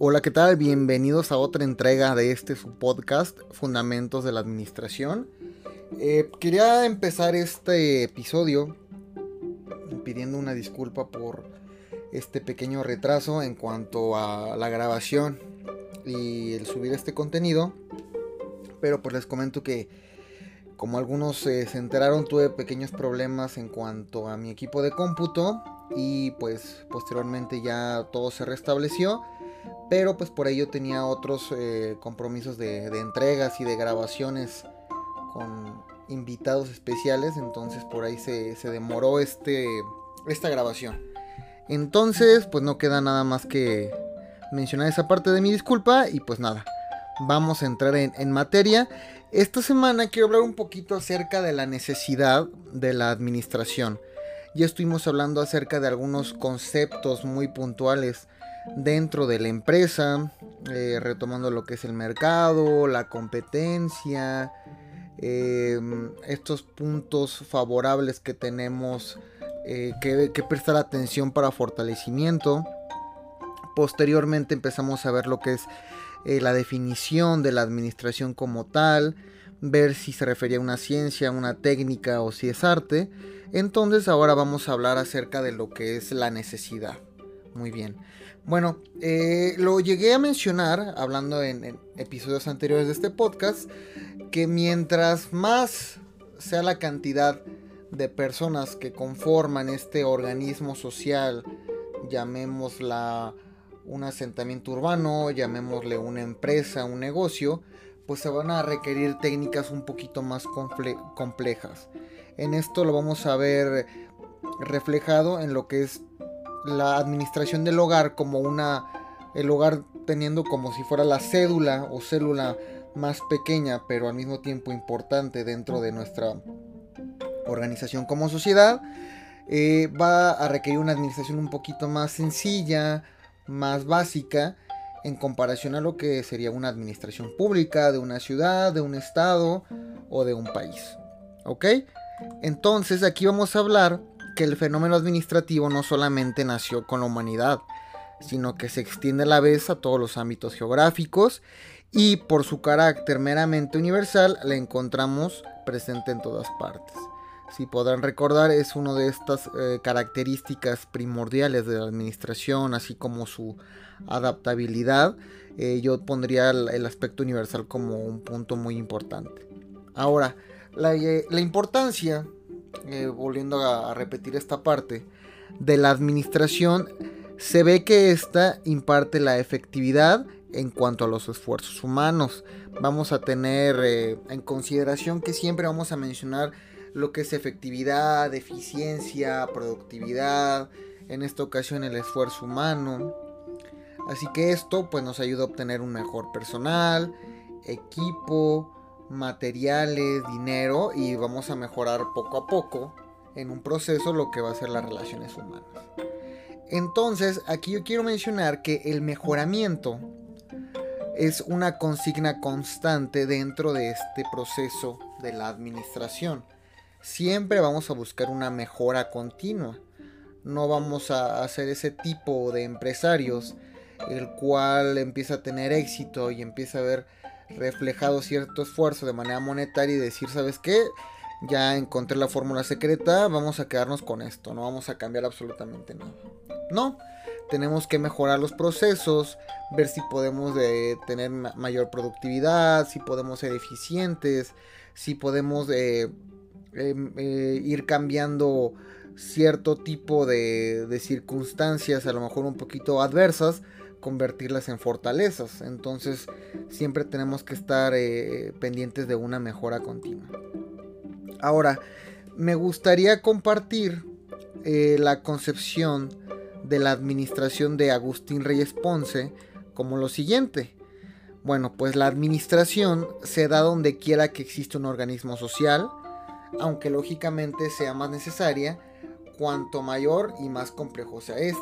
Hola, ¿qué tal? Bienvenidos a otra entrega de este su podcast, Fundamentos de la Administración. Eh, quería empezar este episodio pidiendo una disculpa por este pequeño retraso en cuanto a la grabación y el subir este contenido. Pero pues les comento que como algunos eh, se enteraron tuve pequeños problemas en cuanto a mi equipo de cómputo y pues posteriormente ya todo se restableció pero pues por ello tenía otros eh, compromisos de, entregas y de grabaciones con invitados especiales. Entonces por ahí se, demoró este, esta grabación. Entonces pues no queda nada más que mencionar esa parte de mi disculpa y pues nada. Vamos a entrar en, en materia. Esta semana quiero hablar un poquito acerca de la necesidad de la administración. Ya estuvimos hablando acerca de algunos conceptos muy puntuales dentro de la empresa, eh, retomando lo que es el mercado, la competencia, em, estos puntos favorables que tenemos eh, que, que, prestar atención para fortalecimiento. Posteriormente empezamos a ver lo que es eh, la definición de la administración como tal, ver si se refería a una ciencia, una técnica o si es arte. Entonces ahora vamos a hablar acerca de lo que es la necesidad. Muy bien. Bueno, eh, lo llegué a mencionar hablando en, episodios anteriores de este podcast, que mientras más sea la cantidad de personas que conforman este organismo social, llamémosla un asentamiento urbano, llamémosle una empresa, un negocio, pues se van a requerir técnicas un poquito más complejas. En esto lo vamos a ver reflejado en lo que es la administración del hogar como una el hogar teniendo como si fuera la cédula o célula más pequeña pero al mismo tiempo importante dentro de nuestra organización como sociedad eh, va a requerir una administración un poquito más sencilla más básica en comparación a lo que sería una administración pública de una ciudad de un estado o de un país ok entonces aquí vamos a hablar que el fenómeno administrativo no solamente nació con la humanidad, sino que se extiende a la vez a todos los ámbitos geográficos y por su carácter meramente universal la encontramos presente en todas partes. Si podrán recordar, es una de estas eh, características primordiales de la administración, así como su adaptabilidad. Eh, yo pondría el, aspecto universal como un punto muy importante. Ahora, la, eh, importancia, eh, volviendo a, repetir esta parte, de la administración, se ve que esta imparte la efectividad en cuanto a los esfuerzos humanos. Vamos a tener eh, en consideración que siempre vamos a mencionar lo que es efectividad, eficiencia, productividad, en esta ocasión el esfuerzo humano. Así que esto pues nos ayuda a obtener un mejor personal, equipo, materiales, dinero y vamos a mejorar poco a poco en un proceso lo que va a ser las relaciones humanas. Entonces, aquí yo quiero mencionar que el mejoramiento es una consigna constante dentro de este proceso de la administración. Siempre vamos a buscar una mejora continua. No vamos a hacer ese tipo de empresarios el cual empieza a tener éxito y empieza a ver reflejado cierto esfuerzo de manera monetaria y decir, ¿sabes qué? Ya encontré la fórmula secreta, vamos a quedarnos con esto, no vamos a cambiar absolutamente nada. No, tenemos que mejorar los procesos, ver si podemos eh, tener mayor productividad, si podemos ser eficientes, si podemos eh, em, eh, ir cambiando cierto tipo de, de circunstancias, a lo mejor un poquito adversas, convertirlas en fortalezas. Entonces siempre tenemos que estar eh, pendientes de una mejora continua. Ahora, me gustaría compartir eh, la concepción de la administración de Agustín Reyes Ponce como lo siguiente. Bueno, pues la administración se da donde quiera que exista un organismo social, aunque lógicamente sea más necesaria cuanto mayor y más complejo sea este.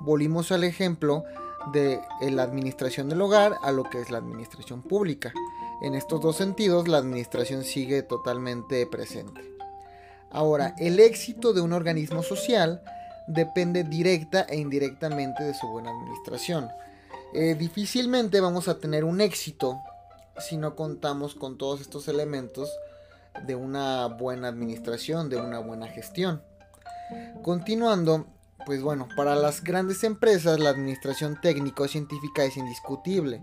Volvimos al ejemplo de la administración del hogar a lo que es la administración pública. En estos dos sentidos, la administración sigue totalmente presente. Ahora, el éxito de un organismo social depende directa e indirectamente de su buena administración. Eh, difícilmente vamos a tener un éxito si no contamos con todos estos elementos de una buena administración, de una buena gestión. Continuando, pues bueno, para las grandes empresas la administración técnico-científica es indiscutible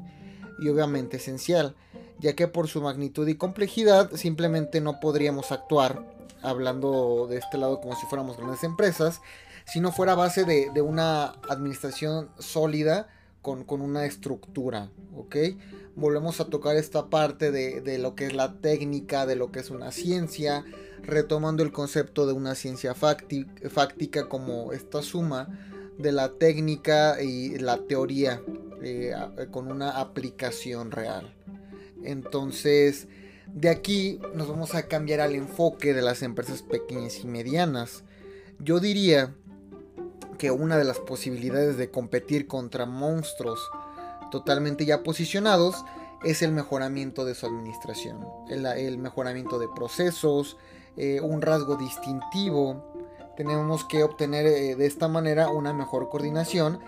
y obviamente esencial, ya que por su magnitud y complejidad simplemente no podríamos actuar, hablando de este lado como si fuéramos grandes empresas, si no fuera base de, una administración sólida con, una estructura, ¿ok? Volvemos a tocar esta parte de, de, lo que es la técnica, de lo que es una ciencia, retomando el concepto de una ciencia fáctica como esta suma de la técnica y la teoría eh, con una aplicación real. Entonces, de aquí nos vamos a cambiar al enfoque de las empresas pequeñas y medianas. Yo diría que una de las posibilidades de competir contra monstruos totalmente ya posicionados es el mejoramiento de su administración, el, mejoramiento de procesos, eh, un rasgo distintivo. Tenemos que obtener eh, de esta manera una mejor coordinación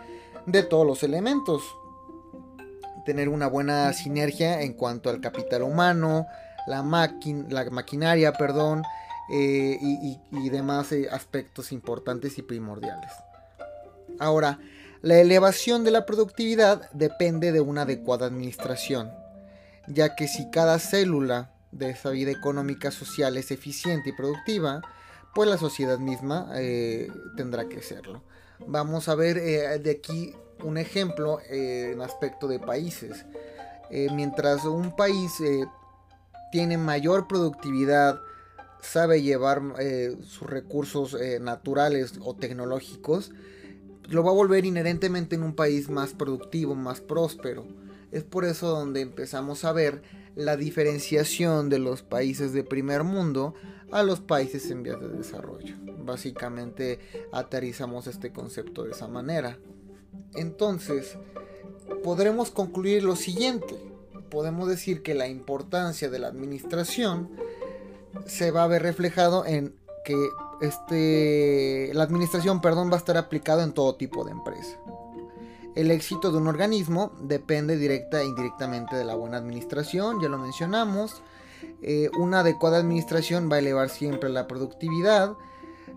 de todos los elementos. Tener una buena sinergia en cuanto al capital humano, la, la maquinaria, perdón, eh, y, demás aspectos importantes y primordiales. Ahora, la elevación de la productividad depende de una adecuada administración, ya que si cada célula de esa vida económica social es eficiente y productiva, pues la sociedad misma eh, tendrá que serlo. Vamos a ver de aquí un ejemplo en aspecto de países. mientras un país tiene mayor productividad, sabe llevar eh, sus recursos eh, naturales o tecnológicos, lo va a volver inherentemente en un país más productivo, más próspero. Es por eso donde empezamos a ver la diferenciación de los países de primer mundo a los países en vías de desarrollo. Básicamente aterrizamos este concepto de esa manera. Entonces, podremos concluir lo siguiente podemos decir que la importancia de la administración se va a ver reflejado en que este, la administración perdón, va a estar aplicado en todo tipo de empresa. El éxito de un organismo depende directa e indirectamente de la buena administración, ya lo mencionamos. Eh, una adecuada administración va a elevar siempre la productividad.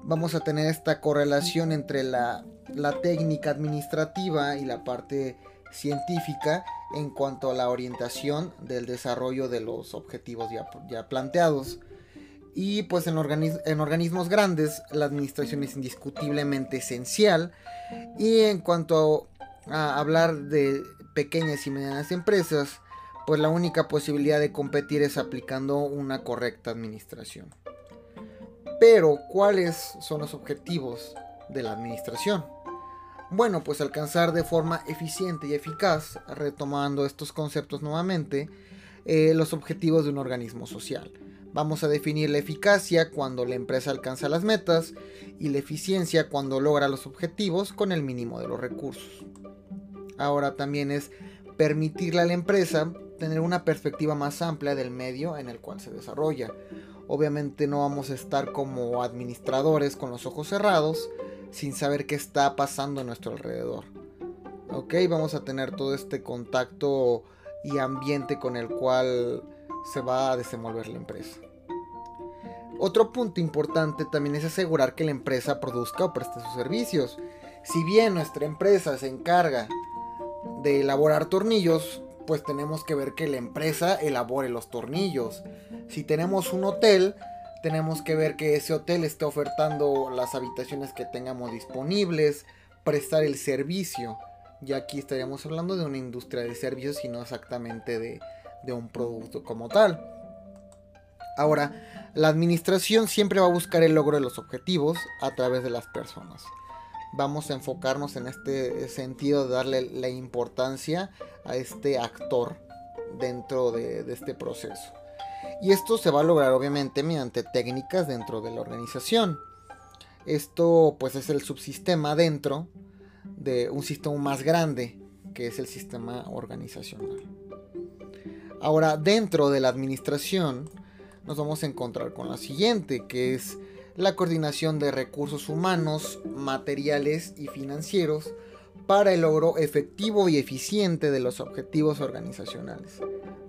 Vamos a tener esta correlación entre la, la técnica administrativa y la parte científica en cuanto a la orientación del desarrollo de los objetivos ya, planteados. Y pues en, en, organismos grandes la administración es indiscutiblemente esencial. Y en cuanto a hablar de pequeñas y medianas empresas, pues la única posibilidad de competir es aplicando una correcta administración. Pero, ¿cuáles son los objetivos de la administración? Bueno, pues alcanzar de forma eficiente y eficaz, retomando estos conceptos nuevamente, eh, los objetivos de un organismo social. Vamos a definir la eficacia cuando la empresa alcanza las metas y la eficiencia cuando logra los objetivos con el mínimo de los recursos. Ahora también es permitirle a la empresa tener una perspectiva más amplia del medio en el cual se desarrolla. Obviamente no vamos a estar como administradores con los ojos cerrados, sin saber qué está pasando a nuestro alrededor. Ok, vamos a tener todo este contacto y ambiente con el cual se va a desenvolver la empresa. Otro punto importante también es asegurar que la empresa produzca o preste sus servicios. Si bien nuestra empresa se encarga de elaborar tornillos, pues tenemos que ver que la empresa elabore los tornillos. Si tenemos un hotel, tenemos que ver que ese hotel esté ofertando las habitaciones que tengamos disponibles, prestar el servicio. Y aquí estaríamos hablando de una industria de servicios y no exactamente de, de un producto como tal. Ahora, la administración siempre va a buscar el logro de los objetivos a través de las personas. Vamos a enfocarnos en este sentido de darle la importancia a este actor dentro de, de este proceso. Y esto se va a lograr obviamente mediante técnicas dentro de la organización. Esto pues es el subsistema dentro de un sistema más grande que es el sistema organizacional. Ahora dentro de la administración nos vamos a encontrar con la siguiente que es la coordinación de recursos humanos, materiales y financieros para el logro efectivo y eficiente de los objetivos organizacionales.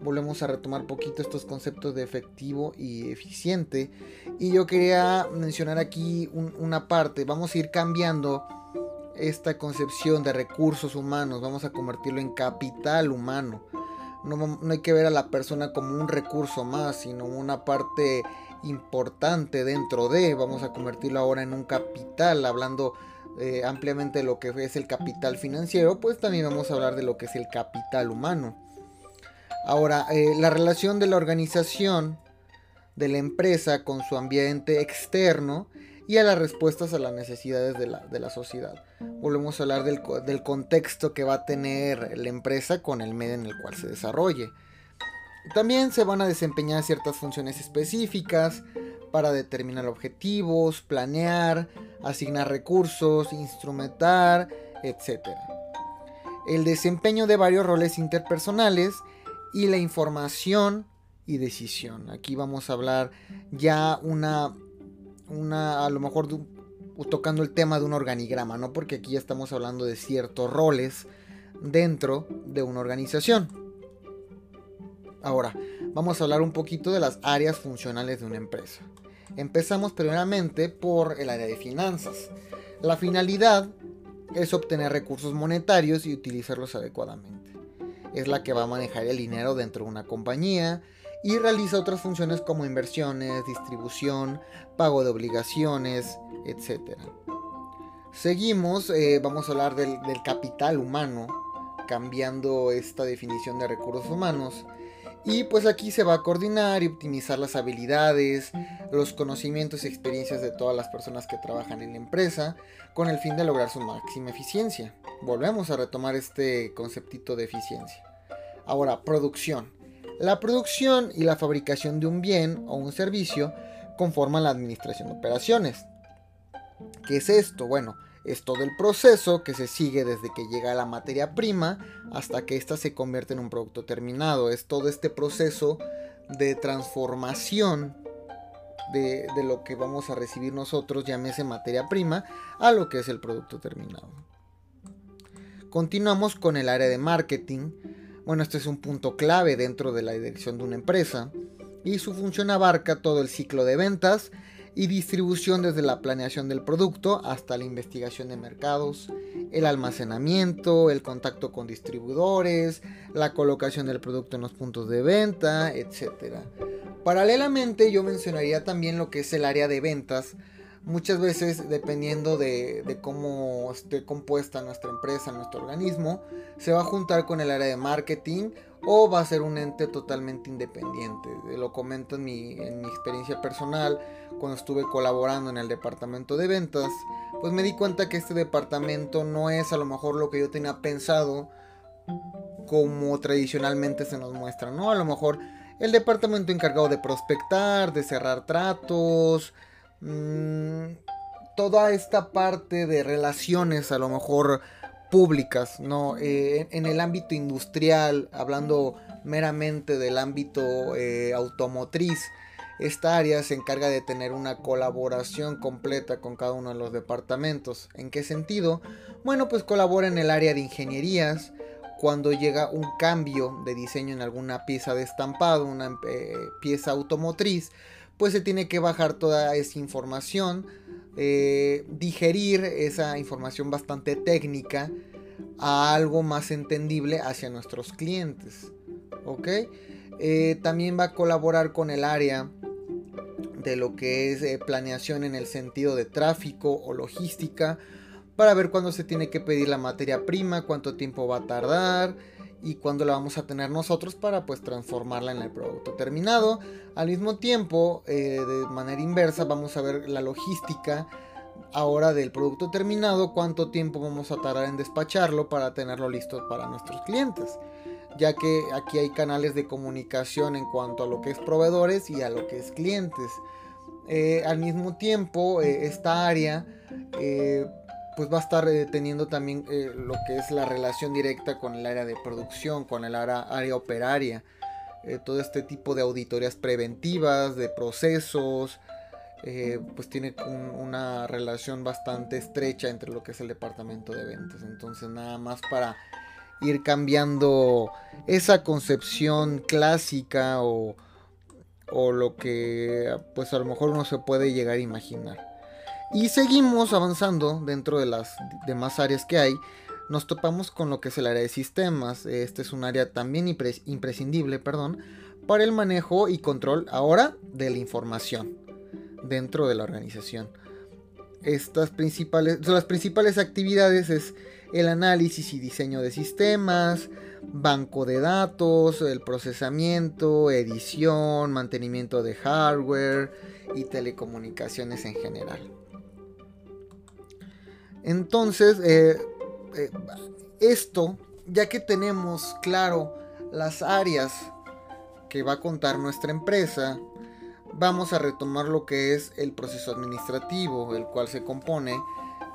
Volvemos a retomar poquito estos conceptos de efectivo y eficiente. Y yo quería mencionar aquí una parte. Vamos a ir cambiando esta concepción de recursos humanos. Vamos a convertirlo en capital humano. No, no hay que ver a la persona como un recurso más, sino una parte importante dentro de. Vamos a convertirlo ahora en un capital, hablando eh, ampliamente de lo que es el capital financiero, pues también vamos a hablar de lo que es el capital humano. Ahora, eh, la relación de la organización de la empresa con su ambiente externo y a las respuestas a las necesidades de la, sociedad. Volvemos a hablar del, del, contexto que va a tener la empresa con el medio en el cual se desarrolle. También se van a desempeñar ciertas funciones específicas para determinar objetivos, planear, asignar recursos, instrumentar, etc. El desempeño de varios roles interpersonales y la información y decisión. Aquí vamos a hablar ya una, una a lo mejor tocando el tema de un organigrama, ¿no? Porque aquí ya estamos hablando de ciertos roles dentro de una organización. Ahora, vamos a hablar un poquito de las áreas funcionales de una empresa. Empezamos primeramente por el área de finanzas. La finalidad es obtener recursos monetarios y utilizarlos adecuadamente. Es la que va a manejar el dinero dentro de una compañía y realiza otras funciones como inversiones, distribución, pago de obligaciones, etc. Seguimos, eh, vamos a hablar del capital humano, cambiando esta definición de recursos humanos y pues aquí se va a coordinar y optimizar las habilidades, los conocimientos y experiencias de todas las personas que trabajan en la empresa con el fin de lograr su máxima eficiencia. Volvemos a retomar este conceptito de eficiencia. Ahora, producción. La producción y la fabricación de un bien o un servicio conforman la administración de operaciones. ¿Qué es esto? Bueno, es todo el proceso que se sigue desde que llega la materia prima hasta que ésta se convierte en un producto terminado. Es todo este proceso de transformación de, lo que vamos a recibir nosotros, llámese materia prima, a lo que es el producto terminado. Continuamos con el área de marketing. Bueno, este es un punto clave dentro de la dirección de una empresa y su función abarca todo el ciclo de ventas y distribución desde la planeación del producto hasta la investigación de mercados, el almacenamiento, el contacto con distribuidores, la colocación del producto en los puntos de venta, etc. Paralelamente yo mencionaría también lo que es el área de ventas, muchas veces dependiendo de, cómo esté compuesta nuestra empresa, nuestro organismo, se va a juntar con el área de marketing o va a ser un ente totalmente independiente. Lo comento en mi, en mi experiencia personal, cuando estuve colaborando en el departamento de ventas, pues me di cuenta que este departamento no es a lo mejor lo que yo tenía pensado como tradicionalmente se nos muestra, ¿no? A lo mejor el departamento encargado de prospectar, de cerrar tratos, Mm, toda esta parte de relaciones a lo mejor públicas, ¿no? Eh, en el ámbito industrial, hablando meramente del ámbito eh, automotriz, esta área se encarga de tener una colaboración completa con cada uno de los departamentos. ¿En qué sentido? Bueno, pues colabora en el área de ingenierías, cuando llega un cambio de diseño en alguna pieza de estampado, una eh, pieza automotriz, pues se tiene que bajar toda esa información, eh, digerir esa información bastante técnica a algo más entendible hacia nuestros clientes. ¿Ok? Eh, también va a colaborar con el área de lo que es eh, planeación en el sentido de tráfico o logística para ver cuándo se tiene que pedir la materia prima, cuánto tiempo va a tardar, y cuándo la vamos a tener nosotros para pues transformarla en el producto terminado. Al mismo tiempo, eh, de manera inversa, vamos a ver la logística ahora del producto terminado, cuánto tiempo vamos a tardar en despacharlo para tenerlo listo para nuestros clientes. Ya que aquí hay canales de comunicación en cuanto a lo que es proveedores y a lo que es clientes. Eh, al mismo tiempo, eh, esta área pues va a estar eh, teniendo también eh, lo que es la relación directa con el área de producción, con el área, operaria, eh, todo este tipo de auditorías preventivas, de procesos, eh, pues tiene una relación bastante estrecha entre lo que es el departamento de ventas. Entonces nada más para ir cambiando esa concepción clásica o, o lo que pues a lo mejor uno se puede llegar a imaginar. Y seguimos avanzando dentro de las demás áreas que hay. Nos topamos con lo que es el área de sistemas. Este es un área también imprescindible, perdón, para el manejo y control ahora de la información dentro de la organización. Estas principales, las principales actividades es el análisis y diseño de sistemas, banco de datos, el procesamiento, edición, mantenimiento de hardware y telecomunicaciones en general. Entonces, eh, eh, esto, ya que tenemos claro las áreas que va a contar nuestra empresa, vamos a retomar lo que es el proceso administrativo, el cual se compone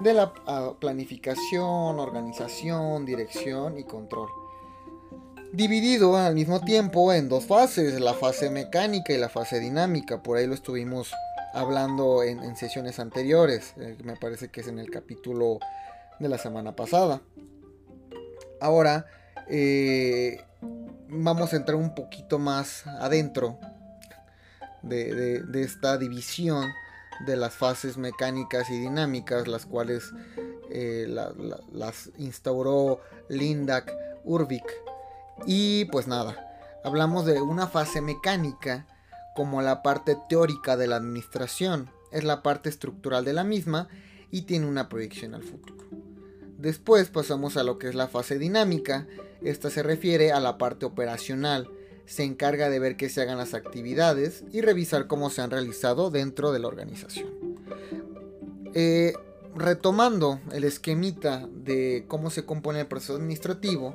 de la ah, planificación, organización, dirección y control. Dividido al mismo tiempo en dos fases, la fase mecánica y la fase dinámica, por ahí lo estuvimos hablando en, sesiones anteriores, eh, me parece que es en el capítulo de la semana pasada. Ahora eh, vamos a entrar un poquito más adentro de, esta división de las fases mecánicas y dinámicas, las cuales eh, las instauró Lindak Urvik. Y pues nada, hablamos de una fase mecánica como la parte teórica de la administración, es la parte estructural de la misma y tiene una proyección al futuro. Después pasamos a lo que es la fase dinámica, esta se refiere a la parte operacional, se encarga de ver que se hagan las actividades y revisar cómo se han realizado dentro de la organización. Eh, retomando el esquemita de cómo se compone el proceso administrativo,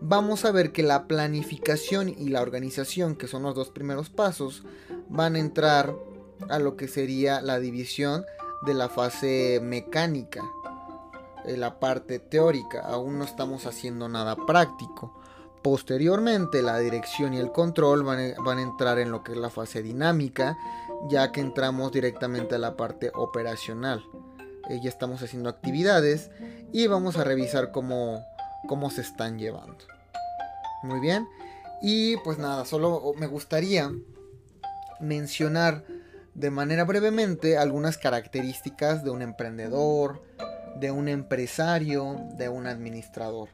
vamos a ver que la planificación y la organización, que son los dos primeros pasos, van a entrar a lo que sería la división de la fase mecánica, la parte teórica. Aún no estamos haciendo nada práctico. Posteriormente, la dirección y el control van a, entrar en lo que es la fase dinámica, ya que entramos directamente a la parte operacional. Eh, ya estamos haciendo actividades y vamos a revisar cómo, cómo se están llevando. Muy bien. Y pues nada, solo me gustaría mencionar de manera brevemente algunas características de un emprendedor, de un empresario, de un administrador.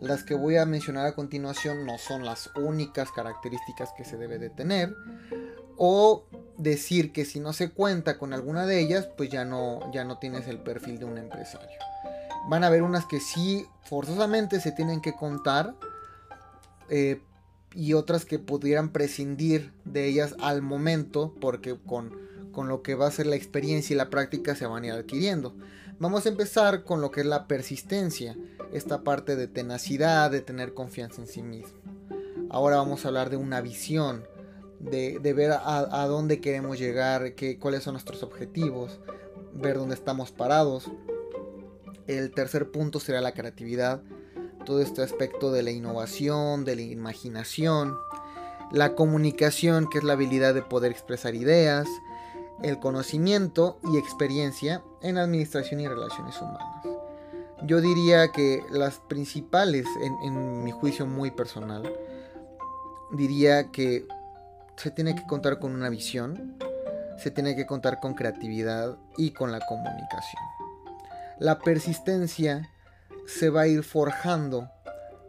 Las que voy a mencionar a continuación no son las únicas características que se debe de tener. O decir que si no se cuenta con alguna de ellas, pues ya no, ya no tienes el perfil de un empresario. Van a haber unas que sí forzosamente se tienen que contar. Eh, y otras que pudieran prescindir de ellas al momento porque con, con, lo que va a ser la experiencia y la práctica se van a ir adquiriendo. Vamos a empezar con lo que es la persistencia esta parte de tenacidad, de tener confianza en sí mismo. Ahora vamos a hablar de una visión, de, ver a, dónde queremos llegar, qué, cuáles son nuestros objetivos, ver dónde estamos parados. El tercer punto será la creatividad, todo este aspecto de la innovación, de la imaginación, la comunicación, que es la habilidad de poder expresar ideas, el conocimiento y experiencia en administración y relaciones humanas. Yo diría que las principales, en, mi juicio muy personal, diría que se tiene que contar con una visión, se tiene que contar con creatividad y con la comunicación. La persistencia se va a ir forjando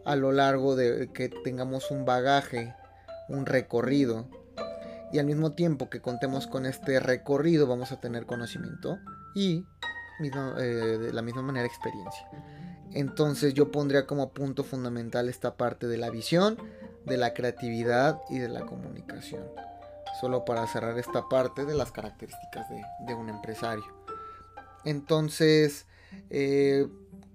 a lo largo de que tengamos un bagaje, un recorrido, y al mismo tiempo que contemos con este recorrido vamos a tener conocimiento y eh, de la misma manera experiencia. Entonces yo pondría como punto fundamental esta parte de la visión, de la creatividad y de la comunicación. Solo para cerrar esta parte de las características de, un empresario. Entonces, eh,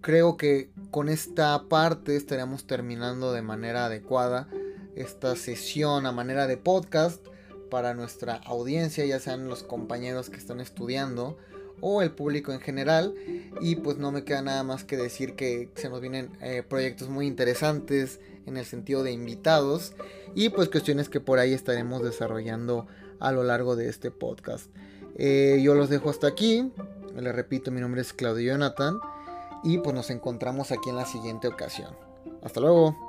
creo que con esta parte estaríamos terminando de manera adecuada esta sesión a manera de podcast para nuestra audiencia, ya sean los compañeros que están estudiando o el público en general. Y pues no me queda nada más que decir que se nos vienen eh, proyectos muy interesantes en el sentido de invitados y pues cuestiones que por ahí estaremos desarrollando a lo largo de este podcast. Eh, yo los dejo hasta aquí. Les repito, mi nombre es Claudio Jonathan. Y pues nos encontramos aquí en la siguiente ocasión. Hasta luego.